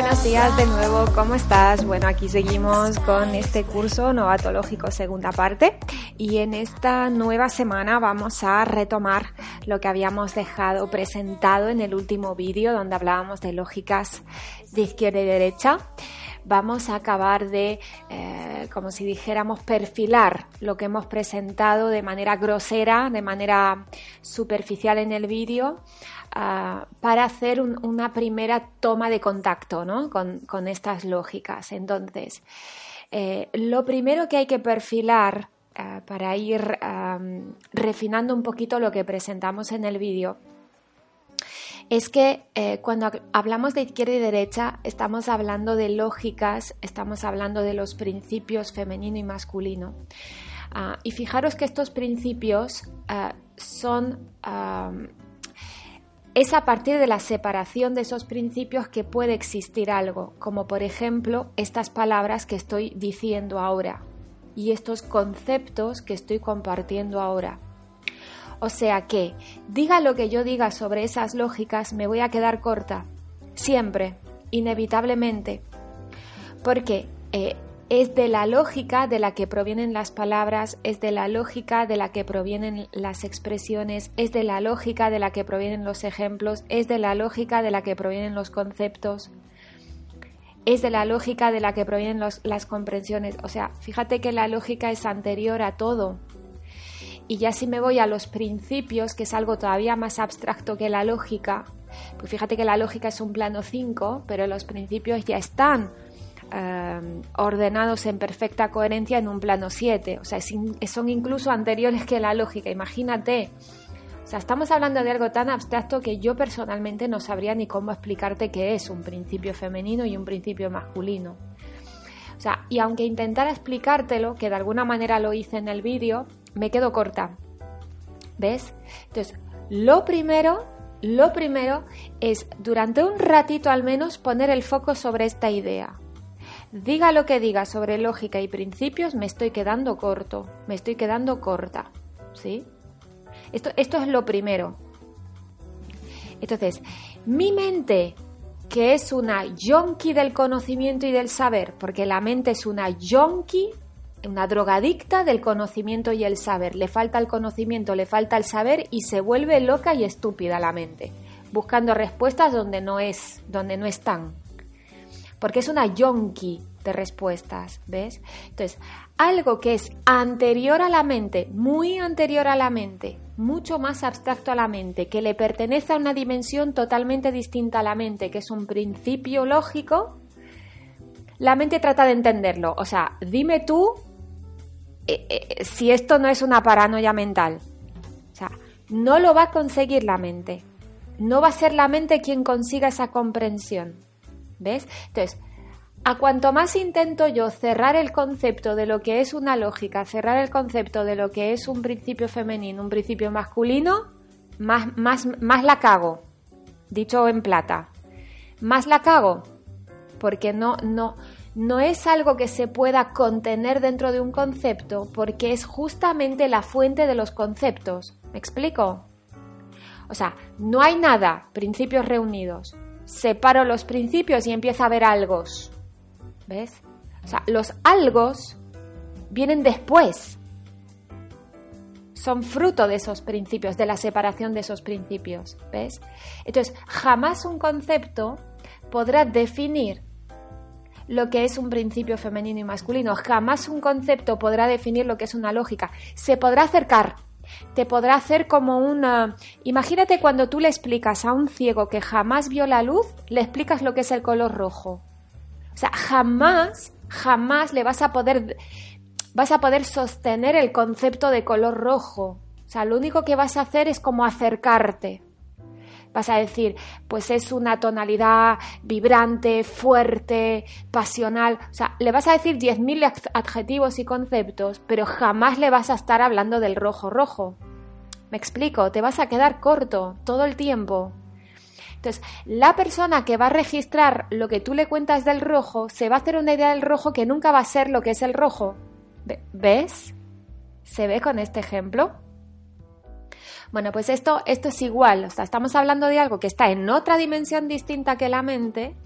Buenos días de nuevo, ¿cómo estás? Bueno, aquí seguimos con este curso novatológico segunda parte y en esta nueva semana vamos a retomar lo que habíamos dejado presentado en el último vídeo donde hablábamos de lógicas de izquierda y derecha vamos a acabar de, eh, como si dijéramos, perfilar lo que hemos presentado de manera grosera, de manera superficial en el vídeo, para hacer una primera toma de contacto con, estas lógicas. Entonces, eh, lo primero que hay que perfilar eh, para ir refinando un poquito lo que presentamos en el vídeo es que eh, cuando hablamos de izquierda y derecha estamos hablando de lógicas, estamos hablando de los principios femenino y masculino. Ah, y fijaros que estos principios ah, son... es a partir de la separación de esos principios que puede existir algo, como por ejemplo estas palabras que estoy diciendo ahora y estos conceptos que estoy compartiendo ahora. O sea que, diga lo que yo diga sobre esas lógicas, me voy a quedar corta. Siempre, inevitablemente. Porque eh, es de la lógica de la que provienen las palabras, es de la lógica de la que provienen las expresiones, es de la lógica de la que provienen los ejemplos, es de la lógica de la que provienen los conceptos, es de la lógica de la que provienen las comprensiones. O sea, fíjate que la lógica es anterior a todo. Y ya si me voy a los principios, que es algo todavía más abstracto que la lógica, pues fíjate que la lógica es un plano 5, pero los principios ya están eh, ordenados en perfecta coherencia en un plano 7. O sea, son incluso anteriores que la lógica, imagínate. O sea, estamos hablando de algo tan abstracto que yo personalmente no sabría ni cómo explicarte qué es un principio femenino y un principio masculino. O sea, y aunque intentara explicártelo, que de alguna manera lo hice en el vídeo, me quedo corta. ¿Ves? Entonces, lo primero, lo primero es durante un ratito al menos poner el foco sobre esta idea. Diga lo que diga sobre lógica y principios, me estoy quedando corto, me estoy quedando corta. ¿Sí? Esto, esto es lo primero. Entonces, mi mente, que es una yonki del conocimiento y del saber, porque la mente es una yonki una drogadicta del conocimiento y el saber. Le falta el conocimiento, le falta el saber y se vuelve loca y estúpida la mente, buscando respuestas donde no es, donde no están. Porque es una yonki de respuestas, ¿ves? Entonces, algo que es anterior a la mente, muy anterior a la mente, mucho más abstracto a la mente, que le pertenece a una dimensión totalmente distinta a la mente, que es un principio lógico, la mente trata de entenderlo. O sea, dime tú eh, eh, si esto no es una paranoia mental. O sea, no lo va a conseguir la mente. No va a ser la mente quien consiga esa comprensión. ¿Ves? Entonces, a cuanto más intento yo cerrar el concepto de lo que es una lógica, cerrar el concepto de lo que es un principio femenino, un principio masculino, más, más, más la cago. Dicho en plata. Más la cago. Porque no, no, no es algo que se pueda contener dentro de un concepto porque es justamente la fuente de los conceptos. ¿Me explico? O sea, no hay nada, principios reunidos. Separo los principios y empieza a haber algos. ¿Ves? O sea, los algos vienen después. Son fruto de esos principios, de la separación de esos principios. ¿Ves? Entonces, jamás un concepto podrá definir lo que es un principio femenino y masculino. Jamás un concepto podrá definir lo que es una lógica. Se podrá acercar, te podrá hacer como una... Imagínate cuando tú le explicas a un ciego que jamás vio la luz, le explicas lo que es el color rojo. O sea, jamás, jamás le vas a poder, vas a poder sostener el concepto de color rojo. O sea, lo único que vas a hacer es como acercarte vas a decir, pues es una tonalidad vibrante, fuerte, pasional. O sea, le vas a decir 10.000 adjetivos y conceptos, pero jamás le vas a estar hablando del rojo rojo. Me explico, te vas a quedar corto todo el tiempo. Entonces, la persona que va a registrar lo que tú le cuentas del rojo se va a hacer una idea del rojo que nunca va a ser lo que es el rojo. ¿Ves? ¿Se ve con este ejemplo? Bueno, pues esto, esto es igual, o sea, estamos hablando de algo que está en otra dimensión distinta que la mente.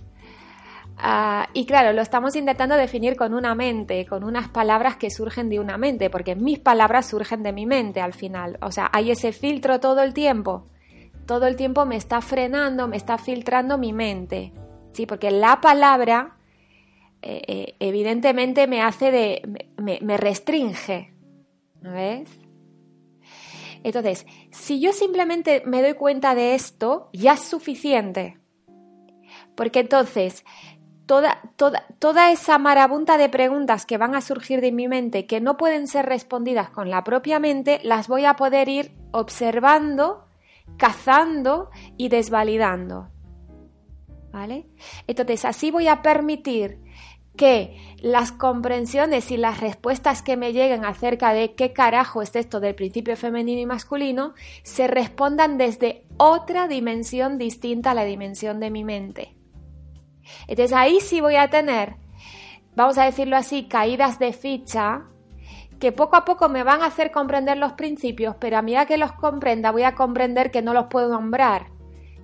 Ah, y claro, lo estamos intentando definir con una mente, con unas palabras que surgen de una mente, porque mis palabras surgen de mi mente al final. O sea, hay ese filtro todo el tiempo. Todo el tiempo me está frenando, me está filtrando mi mente. Sí, porque la palabra eh, eh, evidentemente me hace de. me, me restringe. ¿Ves? Entonces, si yo simplemente me doy cuenta de esto, ya es suficiente. Porque entonces, toda, toda, toda esa marabunta de preguntas que van a surgir de mi mente, que no pueden ser respondidas con la propia mente, las voy a poder ir observando, cazando y desvalidando. ¿Vale? Entonces, así voy a permitir que las comprensiones y las respuestas que me lleguen acerca de qué carajo es esto del principio femenino y masculino se respondan desde otra dimensión distinta a la dimensión de mi mente. Entonces ahí sí voy a tener, vamos a decirlo así, caídas de ficha que poco a poco me van a hacer comprender los principios, pero a medida que los comprenda voy a comprender que no los puedo nombrar,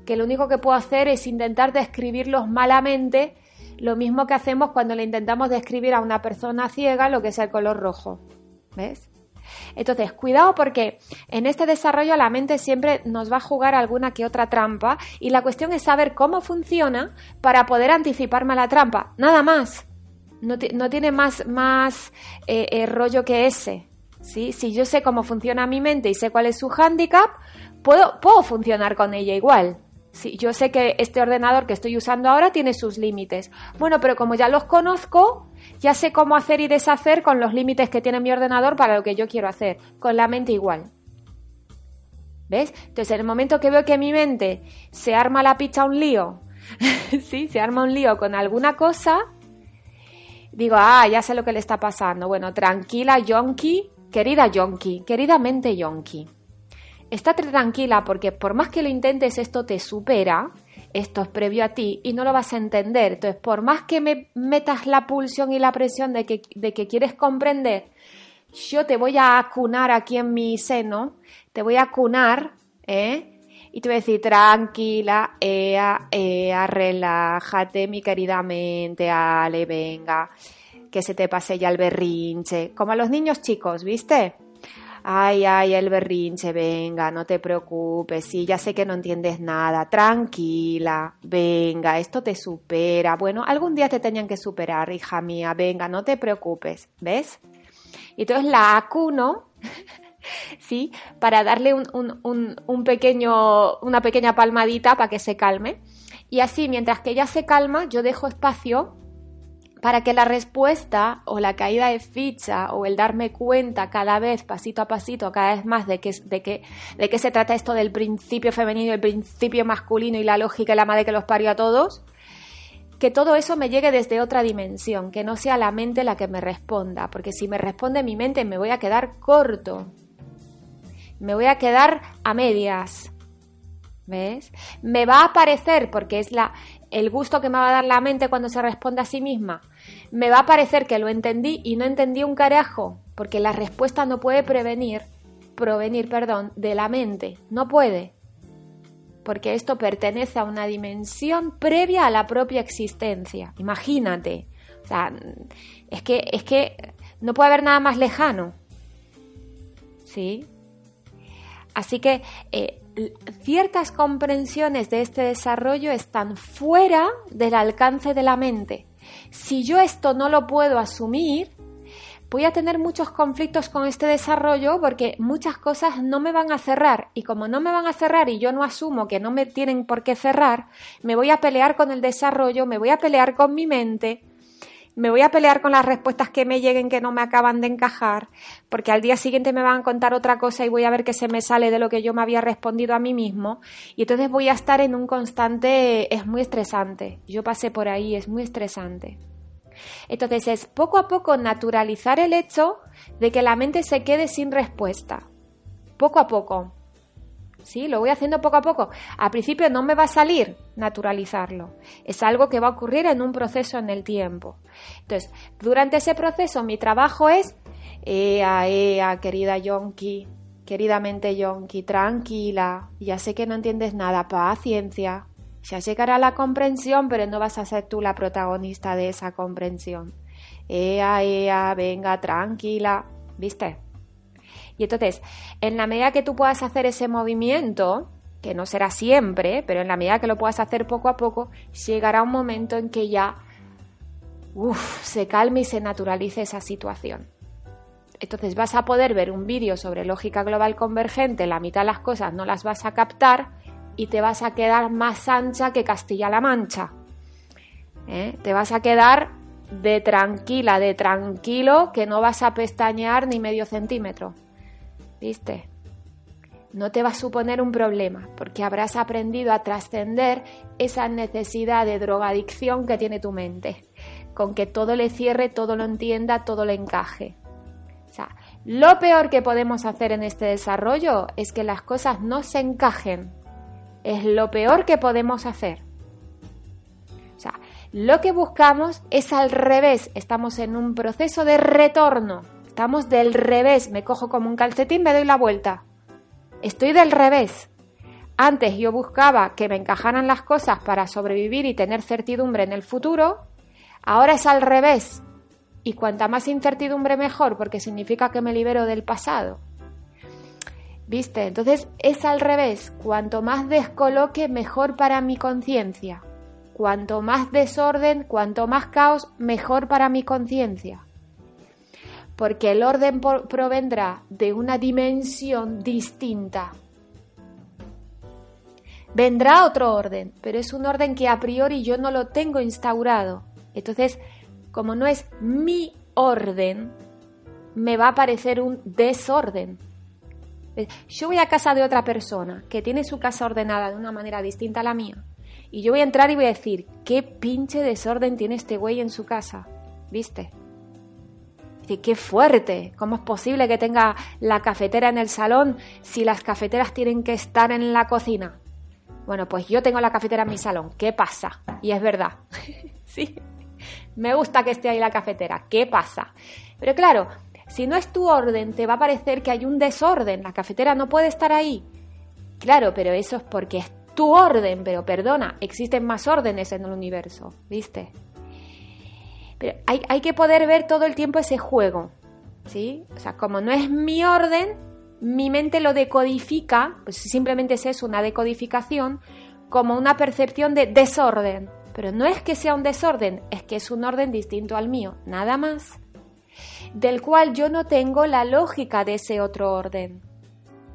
que lo único que puedo hacer es intentar describirlos malamente lo mismo que hacemos cuando le intentamos describir a una persona ciega lo que es el color rojo. ¿Ves? Entonces, cuidado porque en este desarrollo la mente siempre nos va a jugar alguna que otra trampa y la cuestión es saber cómo funciona para poder anticiparme a la trampa. Nada más. No, tiene más, más eh, eh, rollo que ese. ¿sí? Si yo sé cómo funciona mi mente y sé cuál es su hándicap, puedo, puedo funcionar con ella igual. Sí, yo sé que este ordenador que estoy usando ahora tiene sus límites. Bueno, pero como ya los conozco, ya sé cómo hacer y deshacer con los límites que tiene mi ordenador para lo que yo quiero hacer. Con la mente igual. ¿Ves? Entonces, en el momento que veo que mi mente se arma la picha un lío, sí, se arma un lío con alguna cosa, digo, ah, ya sé lo que le está pasando. Bueno, tranquila, Yonki, querida Yonki, querida mente Yonki estate tranquila porque por más que lo intentes esto te supera, esto es previo a ti y no lo vas a entender. Entonces, por más que me metas la pulsión y la presión de que, quieres comprender, yo te voy a acunar aquí en mi seno, te voy a acunar, ¿eh? Y te voy a decir, tranquila, ea, ea, relájate, mi querida mente, ale, venga, que se te pase ya el berrinche. Como a los niños chicos, ¿viste? Ay, ay, el berrinche, venga, no te preocupes, sí, ya sé que no entiendes nada, tranquila, venga, esto te supera. Bueno, algún día te tenían que superar, hija mía, venga, no te preocupes, ¿ves? Y entonces la acuno, ¿sí? Para darle un, pequeño, una pequeña palmadita para que se calme. Y así, mientras que ella se calma, yo dejo espacio para que la respuesta o la caída de ficha o el darme cuenta cada vez, pasito a pasito, cada vez más de qué de de qué se trata esto del principio femenino, el principio masculino y la lógica y la madre que los parió a todos, que todo eso me llegue desde otra dimensión, que no sea la mente la que me responda, porque si me responde mi mente me voy a quedar corto, me voy a quedar a medias. ¿Ves? Me va a aparecer, porque es la, el gusto que me va a dar la mente cuando se responde a sí misma, me va a parecer que lo entendí y no entendí un carajo, porque la respuesta no puede prevenir, provenir, perdón, de la mente, no puede, porque esto pertenece a una dimensión previa a la propia existencia. Imagínate, o sea, es que es que no puede haber nada más lejano, ¿sí? Así que eh, ciertas comprensiones de este desarrollo están fuera del alcance de la mente. Si yo esto no lo puedo asumir, voy a tener muchos conflictos con este desarrollo porque muchas cosas no me van a cerrar y como no me van a cerrar y yo no asumo que no me tienen por qué cerrar, me voy a pelear con el desarrollo, me voy a pelear con mi mente me voy a pelear con las respuestas que me lleguen que no me acaban de encajar, porque al día siguiente me van a contar otra cosa y voy a ver que se me sale de lo que yo me había respondido a mí mismo, y entonces voy a estar en un constante, es muy estresante. Yo pasé por ahí, es muy estresante. Entonces es poco a poco naturalizar el hecho de que la mente se quede sin respuesta. Poco a poco. ¿Sí? Lo voy haciendo poco a poco. Al principio no me va a salir naturalizarlo. Es algo que va a ocurrir en un proceso en el tiempo. Entonces, durante ese proceso mi trabajo es, ea, ea, querida Yonki, queridamente yonki, tranquila, ya sé que no entiendes nada, paciencia. Ya llegará la comprensión, pero no vas a ser tú la protagonista de esa comprensión. Ea, ea, venga, tranquila, ¿viste? Y entonces, en la medida que tú puedas hacer ese movimiento, que no será siempre, pero en la medida que lo puedas hacer poco a poco, llegará un momento en que ya se calme y se naturalice esa situación. Entonces vas a poder ver un vídeo sobre lógica global convergente, la mitad de las cosas no las vas a captar y te vas a quedar más ancha que Castilla-La Mancha. ¿Eh? Te vas a quedar de tranquila, de tranquilo, que no vas a pestañear ni medio centímetro. ¿Viste? No te va a suponer un problema, porque habrás aprendido a trascender esa necesidad de drogadicción que tiene tu mente, con que todo le cierre, todo lo entienda, todo le encaje. O sea, lo peor que podemos hacer en este desarrollo es que las cosas no se encajen. Es lo peor que podemos hacer. O sea, lo que buscamos es al revés. Estamos en un proceso de retorno. Estamos del revés. Me cojo como un calcetín, me doy la vuelta. Estoy del revés. Antes yo buscaba que me encajaran las cosas para sobrevivir y tener certidumbre en el futuro. Ahora es al revés. Y cuanta más incertidumbre mejor, porque significa que me libero del pasado. ¿Viste? Entonces es al revés. Cuanto más descoloque, mejor para mi conciencia. Cuanto más desorden, cuanto más caos, mejor para mi conciencia. Porque el orden provendrá de una dimensión distinta. Vendrá otro orden, pero es un orden que a priori yo no lo tengo instaurado. Entonces, como no es mi orden, me va a parecer un desorden. Yo voy a casa de otra persona que tiene su casa ordenada de una manera distinta a la mía y yo voy a entrar y voy a decir, ¿qué pinche desorden tiene este güey en su casa? ¿Viste? Qué fuerte. ¿Cómo es posible que tenga la cafetera en el salón si las cafeteras tienen que estar en la cocina? Bueno, pues yo tengo la cafetera en mi salón. ¿Qué pasa? Y es verdad. sí. Me gusta que esté ahí la cafetera. ¿Qué pasa? Pero claro, si no es tu orden, te va a parecer que hay un desorden. La cafetera no puede estar ahí. Claro, pero eso es porque es tu orden, pero perdona, existen más órdenes en el universo, ¿viste? Pero hay, hay que poder ver todo el tiempo ese juego, ¿sí? O sea, como no es mi orden, mi mente lo decodifica, pues simplemente es eso, una decodificación, como una percepción de desorden. Pero no es que sea un desorden, es que es un orden distinto al mío, nada más. Del cual yo no tengo la lógica de ese otro orden.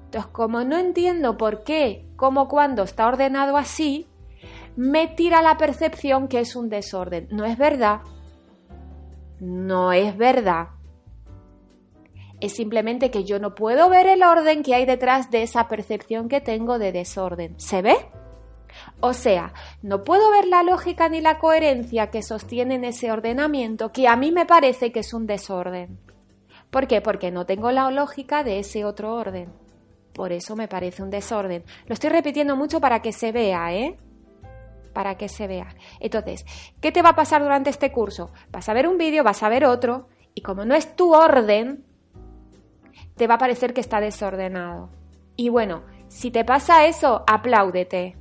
Entonces, como no entiendo por qué, cómo, cuándo está ordenado así, me tira la percepción que es un desorden. No es verdad. No es verdad. Es simplemente que yo no puedo ver el orden que hay detrás de esa percepción que tengo de desorden. ¿Se ve? O sea, no puedo ver la lógica ni la coherencia que sostienen ese ordenamiento que a mí me parece que es un desorden. ¿Por qué? Porque no tengo la lógica de ese otro orden. Por eso me parece un desorden. Lo estoy repitiendo mucho para que se vea, ¿eh? Para que se vea. Entonces, ¿qué te va a pasar durante este curso? Vas a ver un vídeo, vas a ver otro, y como no es tu orden, te va a parecer que está desordenado. Y bueno, si te pasa eso, apláudete.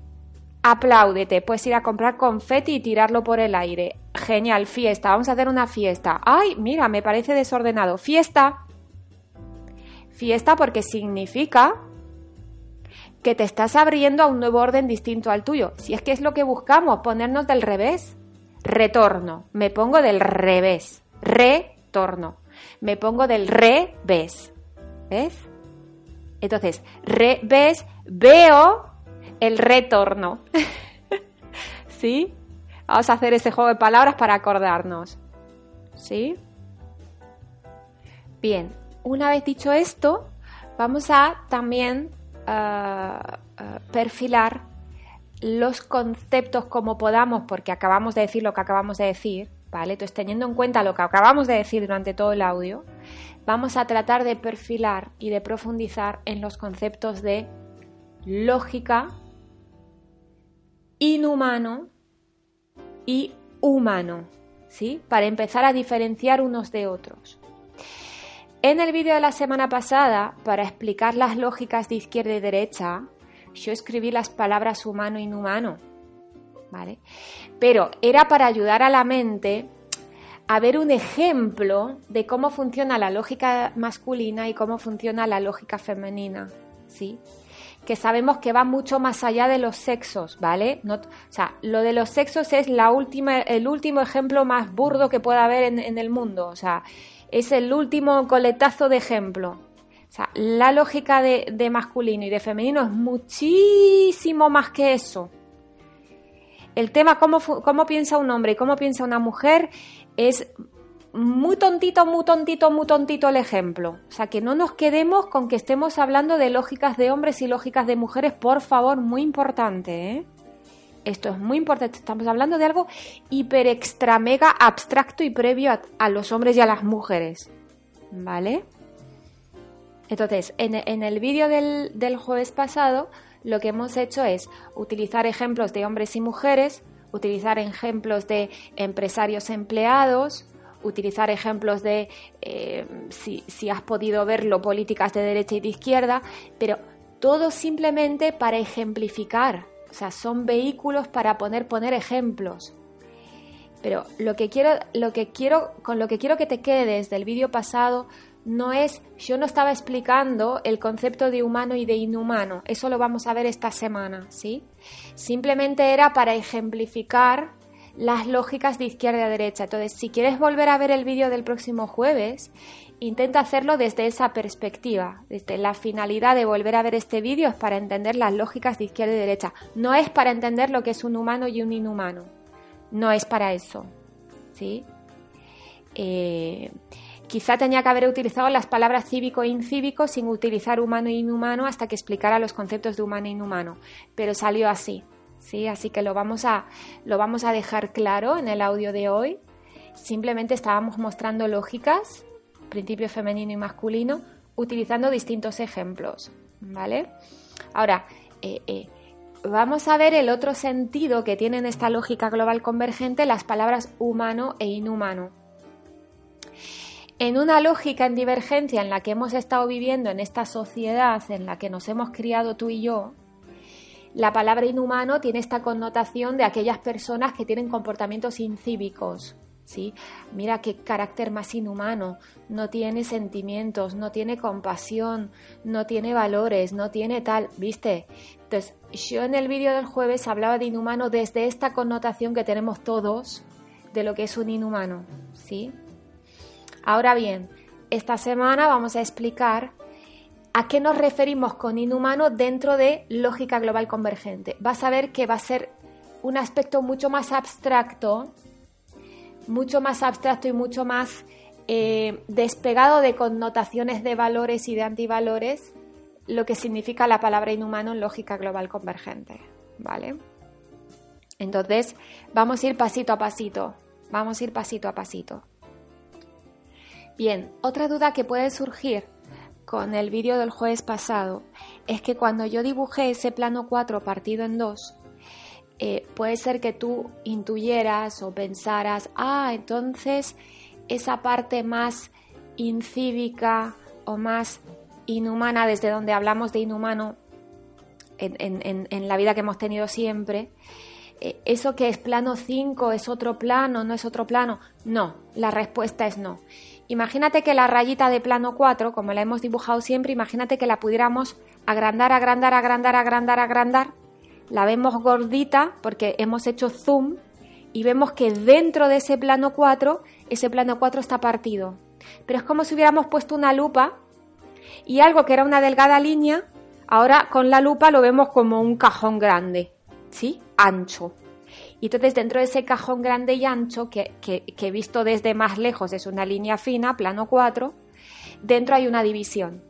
Apláudete. Puedes ir a comprar confeti y tirarlo por el aire. Genial, fiesta. Vamos a hacer una fiesta. Ay, mira, me parece desordenado. Fiesta. Fiesta porque significa que te estás abriendo a un nuevo orden distinto al tuyo. Si es que es lo que buscamos, ponernos del revés. Retorno. Me pongo del revés. Retorno. Me pongo del revés. ¿Ves? Entonces, revés, veo el retorno. ¿Sí? Vamos a hacer ese juego de palabras para acordarnos. ¿Sí? Bien, una vez dicho esto, vamos a también eh, eh, perfilar los conceptos como podamos, porque acabamos de decir lo que acabamos de decir, ¿vale? Entonces, teniendo en cuenta lo que acabamos de decir durante todo el audio, vamos a tratar de perfilar y de profundizar en los conceptos de lógica, inhumano y humano, ¿sí? Para empezar a diferenciar unos de otros. En el vídeo de la semana pasada, para explicar las lógicas de izquierda y derecha, yo escribí las palabras humano e inhumano. ¿Vale? Pero era para ayudar a la mente a ver un ejemplo de cómo funciona la lógica masculina y cómo funciona la lógica femenina, ¿sí? Que sabemos que va mucho más allá de los sexos, ¿vale? No, o sea, lo de los sexos es la última, el último ejemplo más burdo que pueda haber en, el mundo, o sea, es el último coletazo de ejemplo. O sea, la lógica de, de masculino y de femenino es muchísimo más que eso. El tema cómo, cómo piensa un hombre y cómo piensa una mujer es muy tontito, muy tontito, muy tontito el ejemplo. O sea, que no nos quedemos con que estemos hablando de lógicas de hombres y lógicas de mujeres, por favor, muy importante, ¿eh? Esto es muy importante, estamos hablando de algo hiper extra mega abstracto y previo a, los hombres y a las mujeres, ¿vale? Entonces, en, el vídeo del, del jueves pasado, lo que hemos hecho es utilizar ejemplos de hombres y mujeres utilizar ejemplos de empresarios empleados, utilizar ejemplos de, eh, si, si, has podido verlo, políticas de derecha y de izquierda, pero todo simplemente para ejemplificar, o sea, son vehículos para poner, poner ejemplos. Pero lo que quiero, lo que quiero, con lo que quiero que te quedes del vídeo pasado no es, yo no estaba explicando el concepto de humano y de inhumano, eso lo vamos a ver esta semana, ¿sí? Simplemente era para ejemplificar las lógicas de izquierda a derecha. Entonces, si quieres volver a ver el vídeo del próximo jueves, intenta hacerlo desde esa perspectiva, desde la finalidad de volver a ver este vídeo es para entender las lógicas de izquierda y derecha, no es para entender lo que es un humano y un inhumano, no es para eso, ¿sí? Eh, Quizá tenía que haber utilizado las palabras cívico e incívico sin utilizar humano e inhumano hasta que explicara los conceptos de humano e inhumano, pero salió así. ¿sí? Así que lo vamos, a, lo vamos a dejar claro en el audio de hoy. Simplemente estábamos mostrando lógicas, principio femenino y masculino, utilizando distintos ejemplos. ¿Vale? Ahora, eh, eh, vamos a ver el otro sentido que tienen esta lógica global convergente las palabras humano e inhumano en una lógica en divergencia en la que hemos estado viviendo en esta sociedad en la que nos hemos criado tú y yo, la palabra inhumano tiene esta connotación de aquellas personas que tienen comportamientos incívicos. Mira qué carácter más inhumano, no tiene sentimientos, no tiene compasión, no tiene valores, no tiene tal, ¿viste? Entonces, yo en el vídeo del jueves hablaba de inhumano desde esta connotación que tenemos todos de lo que es un inhumano, ¿sí? Ahora bien, esta semana vamos a explicar a qué nos referimos con inhumano dentro de lógica global convergente. Vas a ver que va a ser un aspecto mucho más abstracto, mucho más abstracto y mucho más eh, despegado de connotaciones de valores y de antivalores, lo que significa la palabra inhumano en lógica global convergente. ¿Vale? Entonces, vamos a ir pasito a pasito. Vamos a ir pasito a pasito. Bien, otra duda que puede surgir con el vídeo del jueves pasado es que cuando yo dibujé ese plano 4 partido en dos, eh, puede ser que tú intuyeras o pensaras, ah, entonces esa parte más incívica o más inhumana, desde donde hablamos de inhumano en, la vida que hemos tenido siempre, eh, ¿eso que es plano 5 es otro plano, no es otro plano? No, la respuesta es no. Imagínate que la rayita de plano 4, como la hemos dibujado siempre, imagínate que la pudiéramos agrandar, agrandar, agrandar, agrandar, agrandar. La vemos gordita porque hemos hecho zoom y vemos que dentro de ese plano 4, ese plano 4 está partido. Pero es como si hubiéramos puesto una lupa y algo que era una delgada línea, ahora con la lupa lo vemos como un cajón grande, ¿sí? Ancho. Y entonces dentro de ese cajón grande y ancho, que, que, visto desde más lejos es una línea fina, plano 4, dentro hay una división.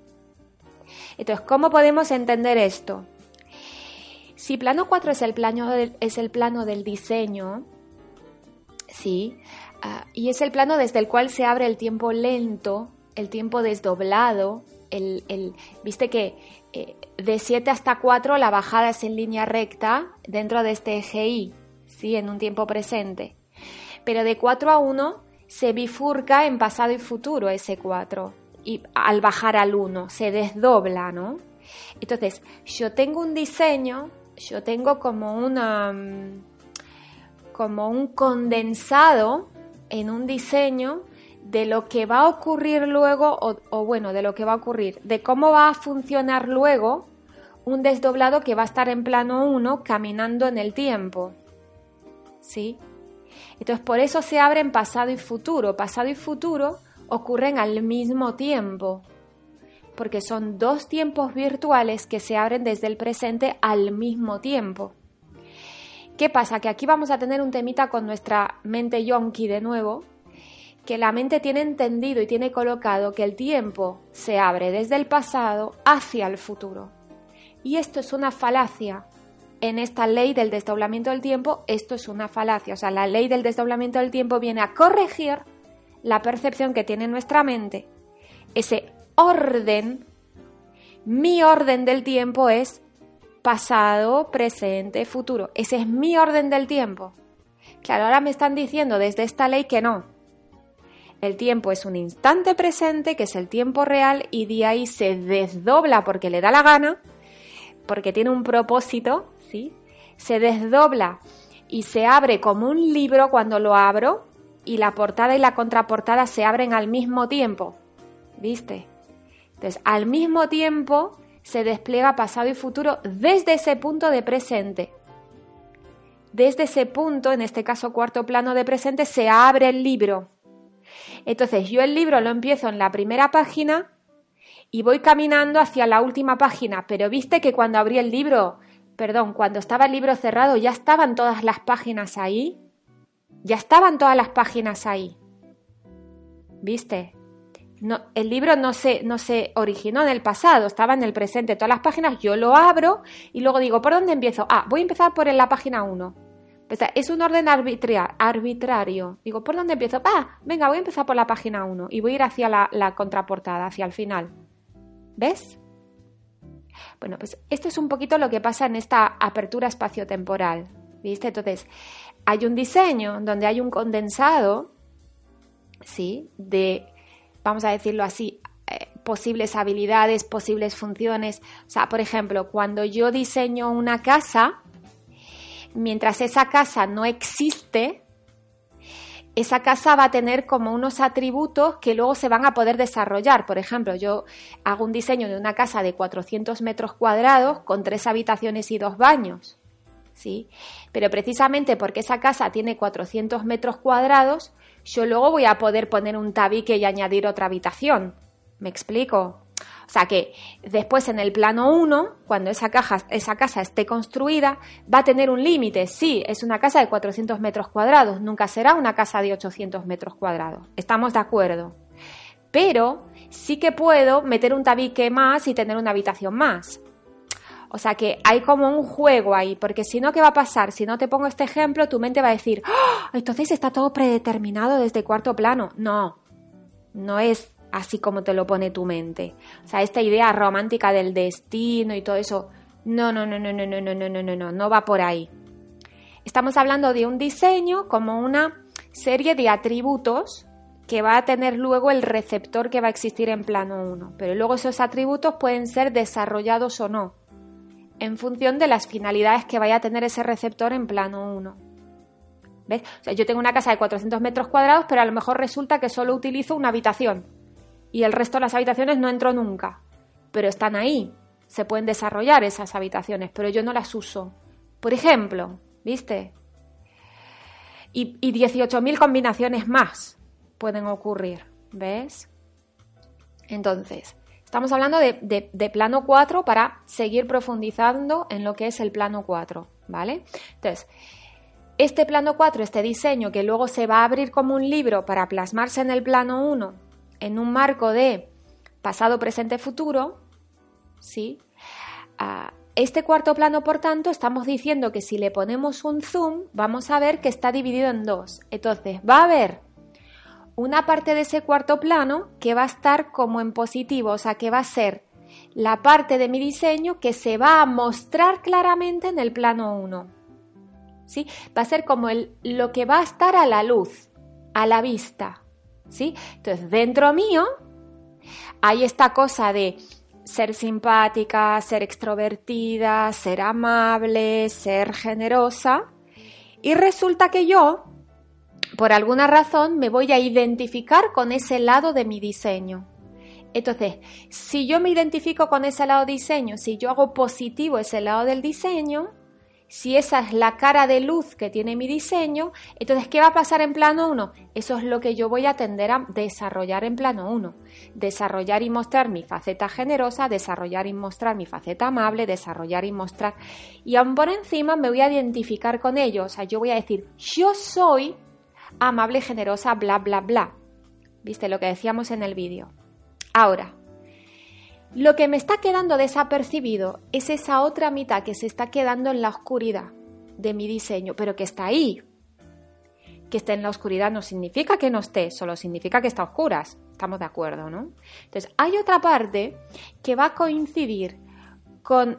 Entonces, ¿cómo podemos entender esto? Si plano 4 es el plano del, es el plano del diseño, ¿sí? Ah, y es el plano desde el cual se abre el tiempo lento, el tiempo desdoblado, el, viste que eh, de 7 hasta 4 la bajada es en línea recta dentro de este eje Y, ¿sí? en un tiempo presente. Pero de 4 a 1 se bifurca en pasado y futuro ese 4. y al bajar al 1, se desdobla, ¿no? Entonces, yo tengo un diseño, yo tengo como una como un condensado en un diseño de lo que va a ocurrir luego, o, bueno, de lo que va a ocurrir, de cómo va a funcionar luego un desdoblado que va a estar en plano 1 caminando en el tiempo. ¿Sí? Entonces, por eso se abren pasado y futuro. Pasado y futuro ocurren al mismo tiempo, porque son dos tiempos virtuales que se abren desde el presente al mismo tiempo. ¿Qué pasa? Que aquí vamos a tener un temita con nuestra mente yonki de nuevo, que la mente tiene entendido y tiene colocado que el tiempo se abre desde el pasado hacia el futuro. Y esto es una falacia. En esta ley del desdoblamiento del tiempo, esto es una falacia. O sea, la ley del desdoblamiento del tiempo viene a corregir la percepción que tiene nuestra mente. Ese orden, mi orden del tiempo es pasado, presente, futuro. Ese es mi orden del tiempo. Claro, ahora me están diciendo desde esta ley que no. El tiempo es un instante presente, que es el tiempo real, y de ahí se desdobla porque le da la gana, porque tiene un propósito, ¿sí? Se desdobla y se abre como un libro cuando lo abro, y la portada y la contraportada se abren al mismo tiempo. ¿Viste? Entonces, al mismo tiempo se despliega pasado y futuro desde ese punto de presente. Desde ese punto, en este caso cuarto plano de presente, se abre el libro. Entonces yo el libro lo empiezo en la primera página y voy caminando hacia la última página, pero viste que cuando abrí el libro, perdón, cuando estaba el libro cerrado ya estaban todas las páginas ahí. Ya estaban todas las páginas ahí. ¿Viste? El libro no se, no se originó en el pasado, estaba en el presente. Todas las páginas yo lo abro y luego digo, ¿por dónde empiezo? Ah, voy a empezar por la página 1. es un orden arbitrario. Digo, ¿por dónde empiezo? Ah, venga, voy a empezar por la página 1 y voy a ir hacia la, la contraportada, hacia el final. ¿Ves? Bueno, pues esto es un poquito lo que pasa en esta apertura espaciotemporal. ¿Viste? Entonces, hay un diseño donde hay un condensado, ¿sí? De vamos a decirlo así, eh, posibles habilidades, posibles funciones. O sea, por ejemplo, cuando yo diseño una casa, mientras esa casa no existe, esa casa va a tener como unos atributos que luego se van a poder desarrollar. Por ejemplo, yo hago un diseño de una casa de 400 metros cuadrados con tres habitaciones y dos baños. ¿Sí? Pero precisamente porque esa casa tiene 400 metros cuadrados, yo luego voy a poder poner un tabique y añadir otra habitación. ¿Me explico? O sea que después en el plano 1, cuando esa, caja, esa casa esté construida, va a tener un límite. Sí, es una casa de 400 metros cuadrados, nunca será una casa de 800 metros cuadrados. Estamos de acuerdo. Pero sí que puedo meter un tabique más y tener una habitación más. O sea que hay como un juego ahí, porque si no, ¿qué va a pasar? Si no te pongo este ejemplo, tu mente va a decir, ¡Ah! entonces está todo predeterminado desde cuarto plano. No, no es así como te lo pone tu mente. O sea, esta idea romántica del destino y todo eso, no, no, no, no, no, no, no, no, no, no, no, no va por ahí. Estamos hablando de un diseño como una serie de atributos que va a tener luego el receptor que va a existir en plano 1, pero luego esos atributos pueden ser desarrollados o no en función de las finalidades que vaya a tener ese receptor en plano 1. ¿Ves? O sea, yo tengo una casa de 400 metros cuadrados, pero a lo mejor resulta que solo utilizo una habitación y el resto de las habitaciones no entro nunca. Pero están ahí, se pueden desarrollar esas habitaciones, pero yo no las uso. Por ejemplo, ¿viste? Y, y 18.000 combinaciones más pueden ocurrir, ¿ves? Entonces, Estamos hablando de, plano 4 para seguir profundizando en lo que es el plano 4, ¿vale? Entonces, este plano 4, este diseño que luego se va a abrir como un libro para plasmarse en el plano 1 en un marco de pasado, presente, futuro, ¿sí? Ah, este cuarto plano, por tanto, estamos diciendo que si le ponemos un zoom, vamos a ver que está dividido en dos. Entonces, va a haber una parte de ese cuarto plano que va a estar como en positivo, o sea, que va a ser la parte de mi diseño que se va a mostrar claramente en el plano 1. ¿Sí? Va a ser como el, lo que va a estar a la luz, a la vista. ¿Sí? Entonces, dentro mío Hay esta cosa de ser simpática, ser extrovertida, ser amable, ser generosa. Y resulta que yo, por alguna razón, me voy a identificar con ese lado de mi diseño. Entonces, si yo me identifico con ese lado diseño, si yo hago positivo ese lado del diseño, si esa es la cara de luz que tiene mi diseño, entonces, ¿qué va a pasar en plano 1? Eso es lo que yo voy a tender a desarrollar en plano 1. Desarrollar y mostrar mi faceta generosa, desarrollar y mostrar mi faceta amable, desarrollar y mostrar. Y aún por encima me voy a identificar con ello. O sea, yo voy a decir, yo soy amable, generosa, bla, bla, bla. ¿Viste lo que decíamos en el vídeo? Ahora, lo que me está quedando desapercibido es esa otra mitad que se está quedando en la oscuridad de mi diseño, pero que está ahí. Que esté en la oscuridad no significa que no esté, solo significa que está a oscuras. Estamos de acuerdo, ¿no? Entonces, hay otra parte que va a coincidir con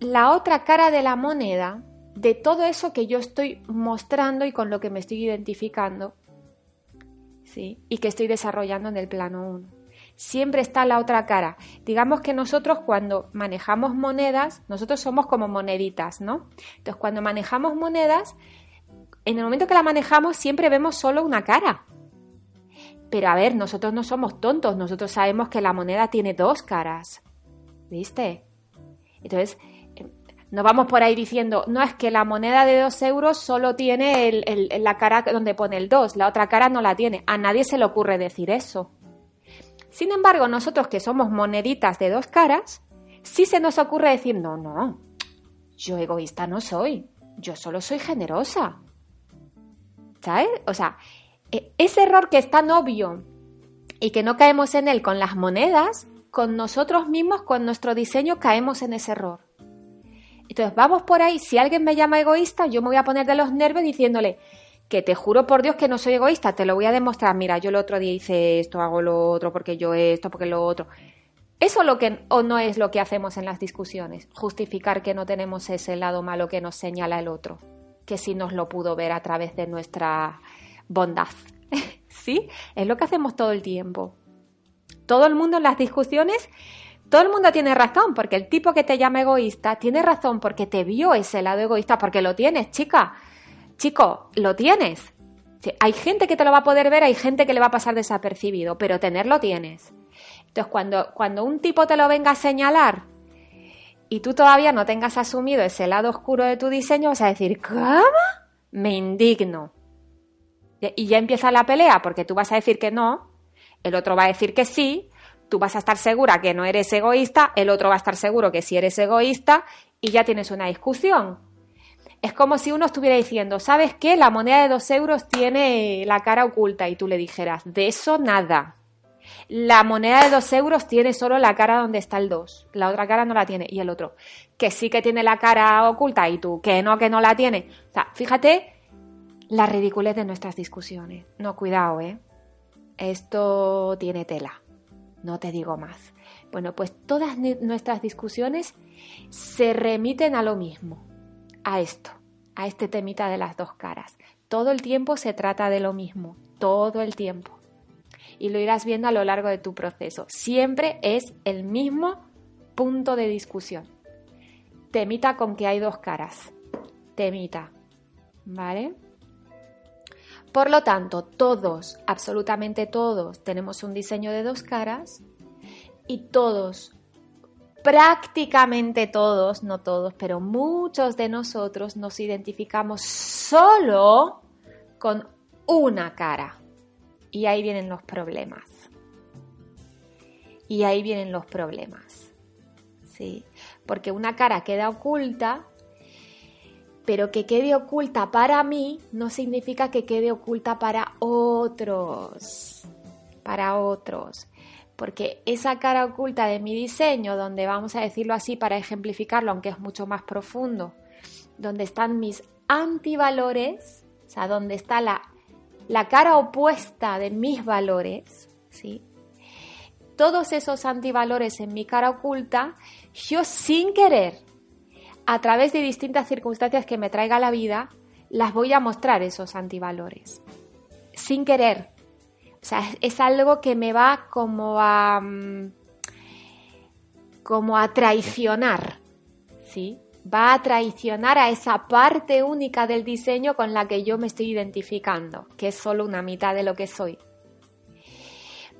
la otra cara de la moneda de todo eso que yo estoy mostrando y con lo que me estoy identificando, ¿sí? Y que estoy desarrollando en el plano 1 siempre está la otra cara. Digamos que nosotros cuando manejamos monedas, nosotros somos como moneditas, ¿no? Entonces cuando manejamos monedas, en el momento que la manejamos siempre vemos solo una cara. Pero a ver, nosotros no somos tontos, nosotros sabemos que la moneda tiene dos caras. ¿Viste? Entonces, no vamos por ahí diciendo, no es que la moneda de dos euros solo tiene la cara donde pone el 2, la otra cara no la tiene. A nadie se le ocurre decir eso. Sin embargo, nosotros que somos moneditas de dos caras, sí se nos ocurre decir, no, no, yo egoísta no soy, yo solo soy generosa. ¿Sabes? O sea, e, ese error que es tan obvio y que no caemos en él con las monedas, con nosotros mismos, con nuestro diseño, caemos en ese error. Entonces vamos por ahí, si alguien me llama egoísta, yo me voy a poner de los nervios diciéndole, que te juro por Dios que no soy egoísta, te lo voy a demostrar. Mira, yo el otro día hice esto, hago lo otro, porque yo esto, porque lo otro. Eso lo que o no es lo que hacemos en las discusiones, justificar que no tenemos ese lado malo que nos señala el otro, que sí nos lo pudo ver a través de nuestra bondad. ¿Sí? Es lo que hacemos todo el tiempo. Todo el mundo en las discusiones, todo el mundo tiene razón, porque el tipo que te llama egoísta tiene razón porque te vio ese lado egoísta, porque lo tienes, chica chico, lo tienes. Hay gente que te lo va a poder ver, hay gente que le va a pasar desapercibido, pero tenerlo tienes. Entonces, cuando, cuando un tipo te lo venga a señalar y tú todavía no tengas asumido ese lado oscuro de tu diseño, vas a decir, ¿cómo? Me indigno. Y ya empieza la pelea, porque tú vas a decir que no, el otro va a decir que sí, tú vas a estar segura que no eres egoísta, el otro va a estar seguro que sí eres egoísta, y ya tienes una discusión. Es como si uno estuviera diciendo, ¿sabes qué? La moneda de dos euros tiene la cara oculta y tú le dijeras, de eso nada. La moneda de dos euros tiene solo la cara donde está el 2, la otra cara no la tiene. Y el otro, que sí que tiene la cara oculta y tú, que no, que no la tiene. O sea, fíjate la ridiculez de nuestras discusiones. No, cuidado, ¿eh? Esto tiene tela, no te digo más. Bueno, pues todas nuestras discusiones se remiten a lo mismo a esto, a este temita de las dos caras. Todo el tiempo se trata de lo mismo, todo el tiempo. Y lo irás viendo a lo largo de tu proceso. Siempre es el mismo punto de discusión. Temita con que hay dos caras. Temita. ¿Vale? Por lo tanto, todos, absolutamente todos, tenemos un diseño de dos caras y todos prácticamente todos, no todos, pero muchos de nosotros nos identificamos solo con una cara. Y ahí vienen los problemas. Y ahí vienen los problemas. ¿Sí? Porque una cara queda oculta, pero que quede oculta para mí no significa que quede oculta para otros. Para otros porque esa cara oculta de mi diseño, donde vamos a decirlo así para ejemplificarlo, aunque es mucho más profundo, donde están mis antivalores, o sea, donde está la, la cara opuesta de mis valores, ¿sí? Todos esos antivalores en mi cara oculta, yo sin querer, a través de distintas circunstancias que me traiga la vida, las voy a mostrar esos antivalores. Sin querer, O sea, es, algo que me va como a. Mm, como a traicionar. ¿Sí? Va a traicionar a esa parte única del diseño con la que yo me estoy identificando, que es solo una mitad de lo que soy.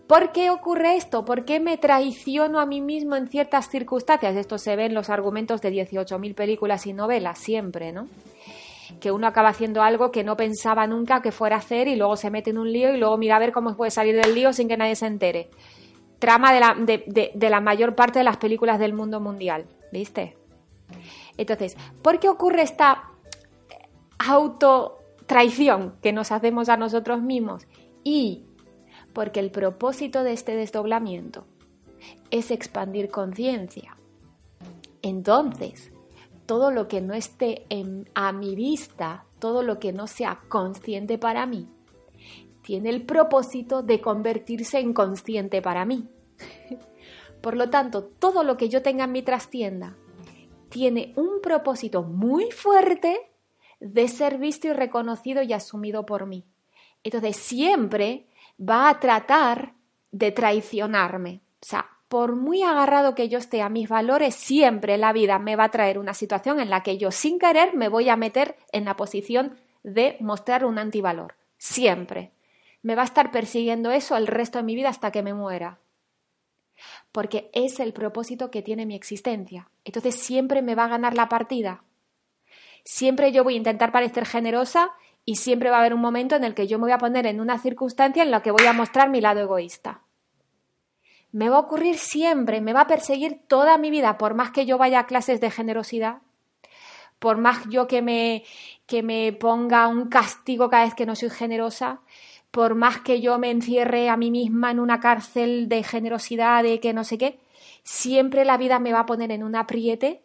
¿Por qué ocurre esto? ¿Por qué me traiciono a mí mismo en ciertas circunstancias? Esto se ve en los argumentos de 18.000 películas y novelas, siempre, ¿no? Que uno acaba haciendo algo que no pensaba nunca que fuera a hacer y luego se mete en un lío y luego mira a ver cómo puede salir del lío sin que nadie se entere. Trama de la, de, la mayor parte de las películas del mundo mundial, ¿viste? Entonces, ¿por qué ocurre esta autotraición que nos hacemos a nosotros mismos? Y porque el propósito de este desdoblamiento es expandir conciencia. Entonces, todo lo que no esté a mi vista, todo lo que no sea consciente para mí, tiene el propósito de convertirse en consciente para mí. Por lo tanto, todo lo que yo tenga en mi trastienda tiene un propósito muy fuerte de ser visto y reconocido y asumido por mí. Entonces, siempre va a tratar de traicionarme. O sea, por muy agarrado que yo esté a mis valores, siempre la vida me va a traer una situación en la que yo sin querer me voy a meter en la posición de mostrar un antivalor. Siempre. Me va a estar persiguiendo eso el resto de mi vida hasta que me muera. Porque es el propósito que tiene mi existencia. Entonces siempre me va a ganar la partida. Siempre yo voy a intentar parecer generosa y siempre va a haber un momento en el que yo me voy a poner en una circunstancia en la que voy a mostrar mi lado egoísta. Me va a ocurrir siempre, me va a perseguir toda mi vida, por más que yo vaya a clases de generosidad, por más yo que me, que me ponga un castigo cada vez que no soy generosa, por más que yo me encierre a mí misma en una cárcel de generosidad, de que no sé qué, siempre la vida me va a poner en un apriete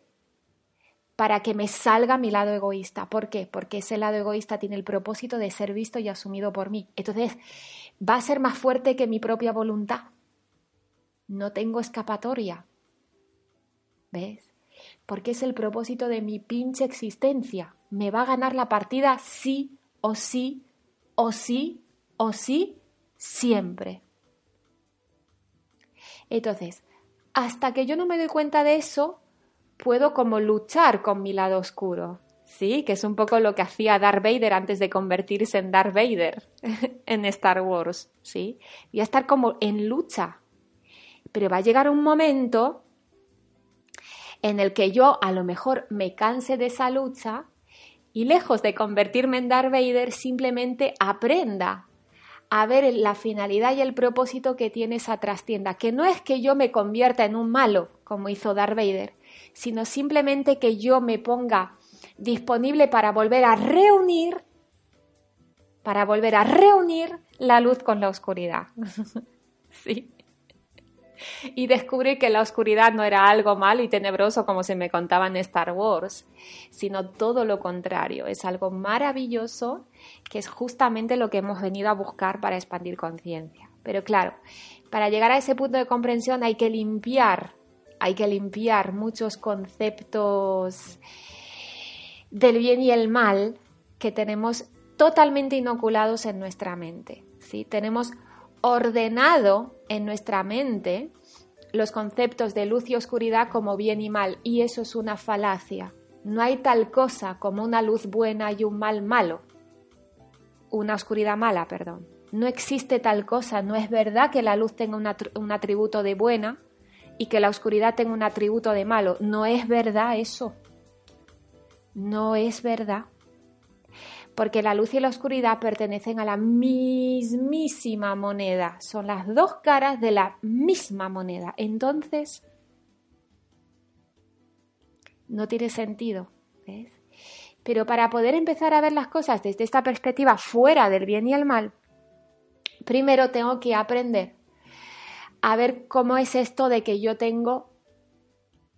para que me salga mi lado egoísta. ¿Por qué? Porque ese lado egoísta tiene el propósito de ser visto y asumido por mí. Entonces, va a ser más fuerte que mi propia voluntad. No tengo escapatoria. ¿Ves? Porque es el propósito de mi pinche existencia. Me va a ganar la partida sí o sí o sí o sí siempre. Entonces, hasta que yo no me doy cuenta de eso, puedo como luchar con mi lado oscuro. Sí, que es un poco lo que hacía Darth Vader antes de convertirse en Darth Vader en Star Wars, ¿sí? Voy a estar como en lucha. Pero va a llegar un momento en el que yo a lo mejor me canse de esa lucha y lejos de convertirme en Darth Vader simplemente aprenda a ver la finalidad y el propósito que tiene esa trastienda, que no es que yo me convierta en un malo, como hizo Darth Vader, sino simplemente que yo me ponga disponible para volver a reunir, para volver a reunir la luz con la oscuridad. sí. Y descubrir que la oscuridad no era algo malo y tenebroso como se me contaba en Star Wars, sino todo lo contrario, es algo maravilloso que es justamente lo que hemos venido a buscar para expandir conciencia. Pero claro, para llegar a ese punto de comprensión hay que limpiar hay que limpiar muchos conceptos del bien y el mal que tenemos totalmente inoculados en nuestra mente. ¿sí? Tenemos ordenado en nuestra mente los conceptos de luz y oscuridad como bien y mal, y eso es una falacia. No hay tal cosa como una luz buena y un mal malo. Una oscuridad mala, perdón. No existe tal cosa, no es verdad que la luz tenga un atributo de buena y que la oscuridad tenga un atributo de malo. No es verdad eso. No es verdad. Porque la luz y la oscuridad pertenecen a la mismísima moneda. Son las dos caras de la misma moneda. Entonces, no tiene sentido. ¿ves? Pero para poder empezar a ver las cosas desde esta perspectiva fuera del bien y el mal, primero tengo que aprender a ver cómo es esto de que yo tengo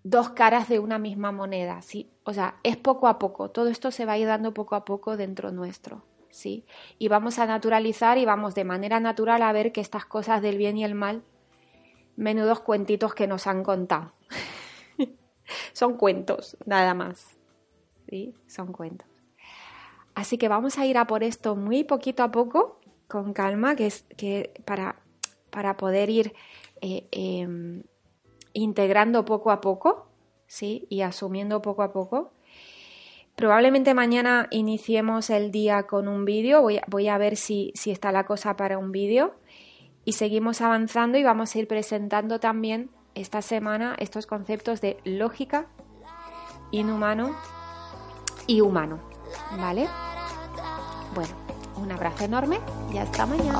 dos caras de una misma moneda, ¿sí? O sea, es poco a poco, todo esto se va a ir dando poco a poco dentro nuestro, ¿sí? Y vamos a naturalizar y vamos de manera natural a ver que estas cosas del bien y el mal, menudos cuentitos que nos han contado. Son cuentos, nada más, ¿sí? Son cuentos. Así que vamos a ir a por esto muy poquito a poco con calma, que es que para, para poder ir eh, em, integrando poco a poco, ¿sí? Y asumiendo poco a poco. Probablemente mañana iniciemos el día con un vídeo, voy, voy, a ver si, si está la cosa para un vídeo y seguimos avanzando y vamos a ir presentando también esta semana estos conceptos de lógica, inhumano y humano, ¿vale? Bueno, un abrazo enorme y hasta mañana.